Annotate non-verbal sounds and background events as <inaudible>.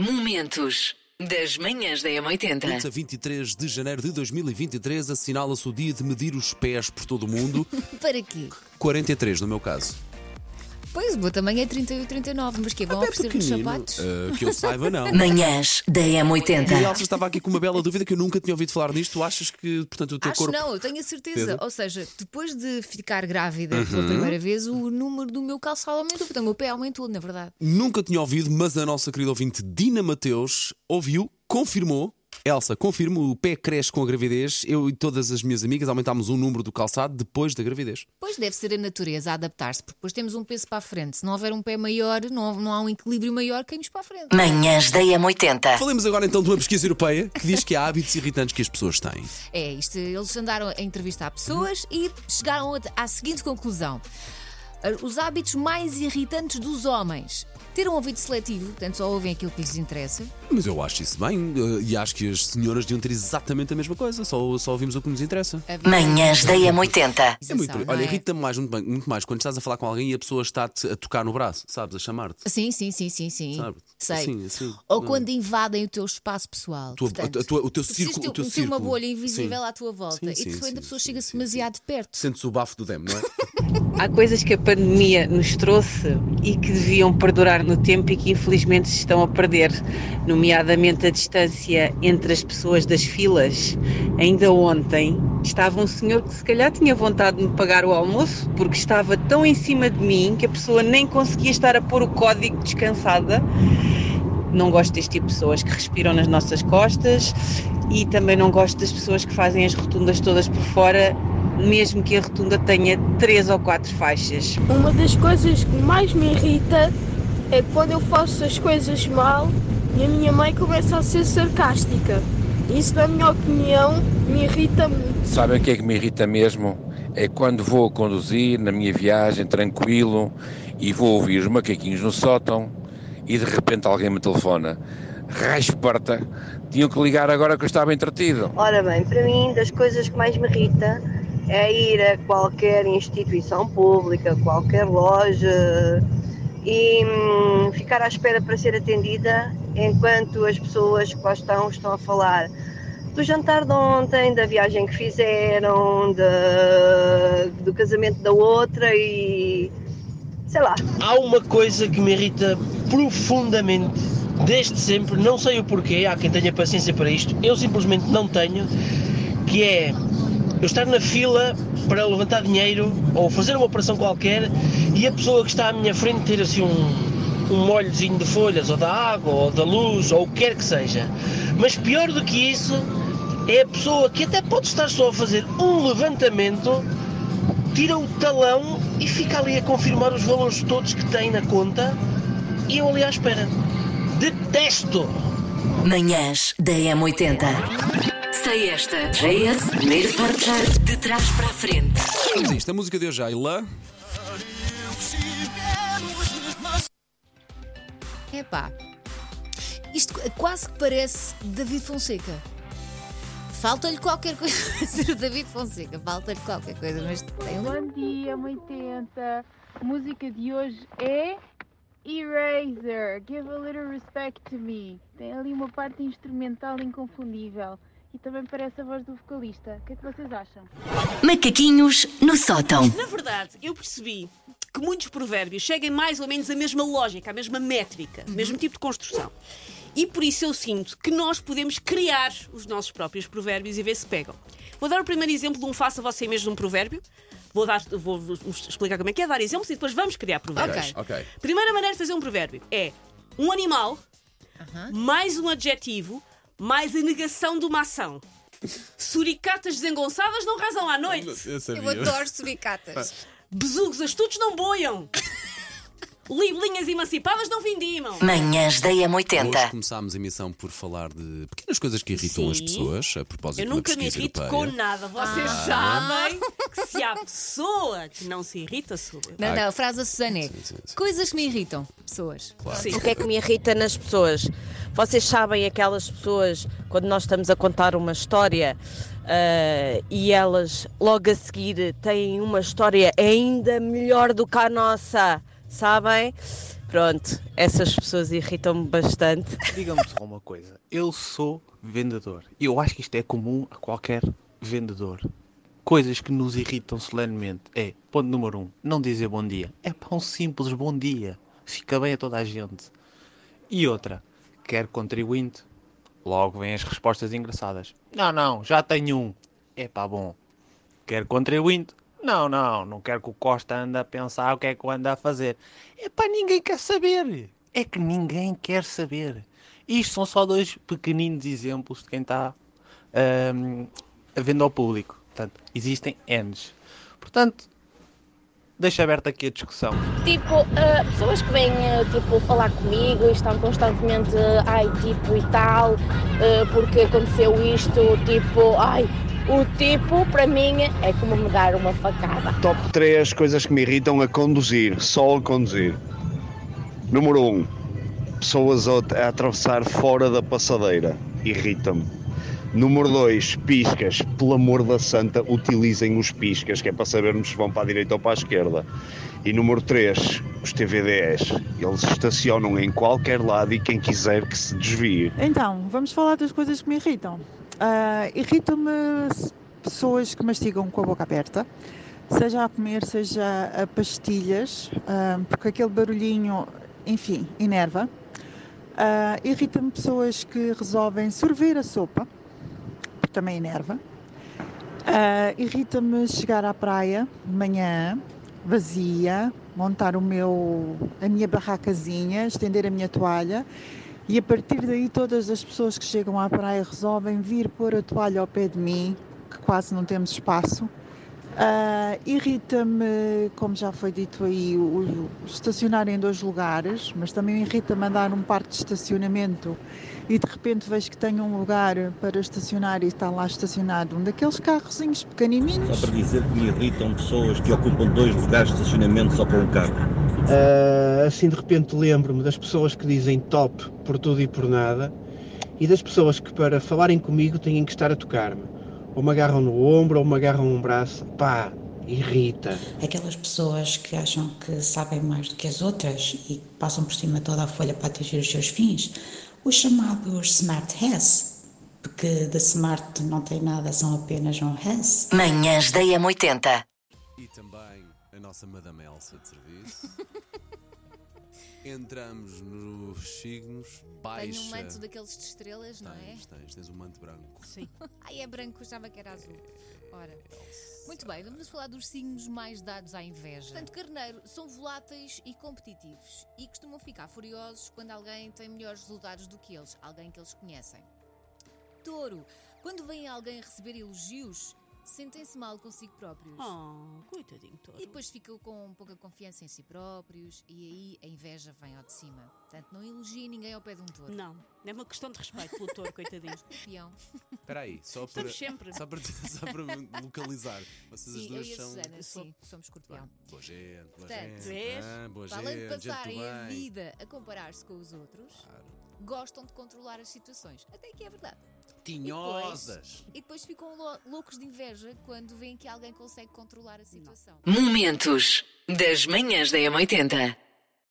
Momentos das manhãs da M80. A 23 de janeiro de 2023 assinala-se o dia de medir os pés por todo o mundo. <laughs> Para quê? 43 no meu caso. Pois, o meu tamanho é 38, 39, mas que vão É oferecer-nos pequenino. sapatos? Ah, que eu saiba, não. <laughs> Manhãs da E a M80. Elsa estava aqui com uma bela dúvida que eu nunca tinha ouvido falar nisto. Tu achas que, portanto, o teu Acho corpo. não, eu tenho a certeza. Pedro? Ou seja, depois de ficar grávida pela Uhum. primeira vez, o número do meu calçado aumentou. Portanto, o meu pé aumentou, na verdade. Nunca tinha ouvido, mas a nossa querida ouvinte Dina Mateus ouviu, confirmou. Elsa, confirmo, o pé cresce com a gravidez. Eu e todas as minhas amigas aumentámos o número do calçado depois da gravidez. Pois deve ser a natureza a adaptar-se, porque depois temos um peso para a frente. Se não houver um pé maior, não, não há um equilíbrio maior, caímos para a frente. Manhãs da M80. Falemos agora então de uma pesquisa europeia que diz que há hábitos irritantes que as pessoas têm. É isto, eles andaram a entrevistar pessoas e chegaram a- à seguinte conclusão: os hábitos mais irritantes dos homens. Ter um ouvido seletivo, portanto só ouvem aquilo que lhes interessa. Mas eu acho isso bem eh, e acho que as senhoras deviam ter exatamente a mesma coisa, só, só ouvimos o que nos interessa. A Manhãs da M80. É muito, olha, é? irrita-me mais, muito, muito mais quando estás a falar com alguém e a pessoa está-te a tocar no braço, sabes, a chamar-te. Sim, sim, sim, sim, sim. Sabe? Sei. Assim, assim. Ou Não. quando invadem o teu espaço pessoal. Tua- Portanto, a tua- o teu tu círculo- precisas o teu ter uma círculo. bolha invisível Sim. à tua volta Sim, e de repente a pessoa chega-se demasiado perto. Sentes o bafo do demo, não é? Há coisas que a pandemia nos trouxe e que deviam perdurar no tempo e que infelizmente se estão a perder, nomeadamente a distância entre as pessoas das filas. Ainda ontem estava um senhor que se calhar tinha vontade de me pagar o almoço porque estava tão em cima de mim que a pessoa nem conseguia estar a pôr o código descansada. Não gosto deste tipo de pessoas que respiram nas nossas costas e também não gosto das pessoas que fazem as rotundas todas por fora, mesmo que a rotunda tenha três ou quatro faixas. Uma das coisas que mais me irrita é quando eu faço as coisas mal e a minha mãe começa a ser sarcástica. Isso, na minha opinião, me irrita muito. Sabem o que é que me irrita mesmo? É quando vou a conduzir na minha viagem tranquilo e vou ouvir os macaquinhos no sótão e de repente alguém me telefona. Raio porta, tinham que ligar agora que eu estava entretido. Ora bem, para mim, das coisas que mais me irrita é ir a qualquer instituição pública, qualquer loja e hum, ficar à espera para ser atendida enquanto as pessoas que lá estão estão a falar do jantar de ontem, da viagem que fizeram, da- do casamento da outra e sei lá, Há uma coisa que me irrita profundamente desde sempre, não sei o porquê, há quem tenha paciência para isto, eu simplesmente não tenho, que é eu estar na fila para levantar dinheiro ou fazer uma operação qualquer e a pessoa que está à minha frente ter assim um, um molhozinho de folhas ou da água ou da luz ou o que quer que seja. Mas pior do que isso é a pessoa que até pode estar só a fazer um levantamento tira o talão e fica ali a confirmar os valores todos que tem na conta e eu ali à espera. Detesto! Manhãs da M80. Sei esta. JS, primeiro portar de trás para a frente. Vamos a isto, a música de hoje, Ayla. Epá, isto quase que parece David Fonseca. Falta-lhe qualquer coisa <laughs> David Fonseca, falta-lhe qualquer coisa, mas tem um. Bom dia, 80. A música de hoje é Eraser. Give a little respect to me. Tem ali uma parte instrumental inconfundível. E também parece a voz do vocalista. O que é que vocês acham? Macaquinhos no sótão. Na verdade, eu percebi que muitos provérbios seguem mais ou menos a mesma lógica, a mesma métrica, o mesmo tipo de construção. E por isso eu sinto que nós podemos criar os nossos próprios provérbios e ver se pegam. Vou dar o primeiro exemplo de um faça você mesmo de um provérbio. Vou, dar, vou explicar como é que é dar exemplos e depois vamos criar provérbios. Ok. Ok. Primeira maneira de fazer um provérbio é um animal, mais um adjetivo, mais a negação de uma ação. Suricatas desengonçadas não rezam à noite. Eu sabia. Eu adoro suricatas. Besugos astutos não boiam. Libelinhas emancipadas não vindimam. Manhãs da Hoje M80. começámos a emissão por falar de pequenas coisas que irritam as Sim. pessoas, a propósito Eu de uma nunca me pesquisa irrito europeia. com nada. Vocês Ah. sabem que se há pessoa que não se irrita, sou eu. Não, não, a frase da Susana é sim, sim. coisas que me irritam. Pessoas. Sim. O que é que me irrita nas pessoas? Vocês sabem aquelas pessoas, quando nós estamos a contar uma história ah, e elas logo a seguir têm uma história ainda melhor do que a nossa, sabem? Pronto, essas pessoas irritam-me bastante. Diga-me só uma coisa. Eu sou vendedor. E eu acho que isto é comum a qualquer vendedor. Coisas que nos irritam solenemente é, ponto número um, não dizer bom dia. É para um simples bom dia. Fica bem a toda a gente. E outra, quer contribuinte. Logo vêm as respostas engraçadas. Não, não, já tenho um. É pá, bom. Quer contribuinte? Não, não, não quero que o Costa ande a pensar o que é que eu ando a fazer. É pá, ninguém quer saber. É que ninguém quer saber. Isto são só dois pequeninos exemplos de quem está hum, a vender ao público. Portanto, existem N's. Portanto, deixa aberta aqui a discussão. Tipo, ah, pessoas que vêm ah, tipo, falar comigo e estão constantemente, ah, ai, tipo e tal, porque aconteceu isto, tipo, ai, o tipo, para mim, é como me dar uma facada. Top 3 coisas que me irritam a conduzir, só a conduzir. Número 1. Pessoas a, a atravessar fora da passadeira. Irrita-me. Número 2. Piscas. Pelo amor da santa, utilizem os piscas, que é para sabermos se vão para a direita ou para a esquerda. E número 3. Os TVDs. Eles estacionam em qualquer lado e quem quiser que se desvie. Então, vamos falar das coisas que me irritam. Ah, Irritam-me pessoas que mastigam com a boca aberta, seja a comer, seja a pastilhas, ah, porque aquele barulhinho, enfim, enerva. Ah, Irrita-me pessoas que resolvem sorver a sopa, porque também enerva. Ah, Irrita-me chegar à praia de manhã, vazia, montar o meu, a minha barracazinha, estender a minha toalha e a partir daí todas as pessoas que chegam à praia resolvem vir pôr a toalha ao pé de mim, que quase não temos espaço. Ah, irrita-me, como já foi dito aí, o, o estacionar em dois lugares, mas também irrita-me andar num parque de estacionamento e de repente vejo que tenho um lugar para estacionar e está lá estacionado um daqueles carrozinhos pequenininhos. Só para dizer que me irritam pessoas que ocupam dois lugares de estacionamento só para um carro. Ah, assim de repente lembro-me das pessoas que dizem top por tudo e por nada e das pessoas que para falarem comigo têm que estar a tocar-me. Ou me agarram no ombro ou me agarram um braço. Pá, irrita. Aquelas pessoas que acham que sabem mais do que as outras e que passam por cima de toda a folha para atingir os seus fins, os chamados smart has, porque de smart não tem nada, são apenas um has. Manhãs da M80. E também a nossa Madame Elsa de serviço. <laughs> Entramos nos signos, baixa. Tenho um manto daqueles de estrelas, não é? Tens, tens, tens um manto branco. Sim. <laughs> Ai, é branco, achava que era azul. Ora. Muito bem, vamos falar dos signos mais dados à inveja. Portanto, carneiro, são voláteis e competitivos e costumam ficar furiosos quando alguém tem melhores resultados do que eles, alguém que eles conhecem. Touro, quando vem alguém receber elogios, sentem-se mal consigo próprios. Oh, coitadinho todo. E depois ficam com pouca confiança em si próprios e aí a inveja vem ao de cima. Portanto, não elogie ninguém ao pé de um touro. Não, é uma questão de respeito pelo touro, coitadinho. <laughs> Escorpião. Espera aí, só para, Estamos sempre. só para, só para me localizar. Vocês as Sim, eu duas e a são. Susana, sim, somos escorpião. Boa gente, boa Portanto, gente. vês? Ah, boa Para além de gente, gente passarem a vida a comparar-se com os outros, gostam de controlar as situações. Até que é verdade. Tinhosas. E depois ficam lou- loucos de inveja quando veem que alguém consegue controlar a situação. Momentos das manhãs da M80.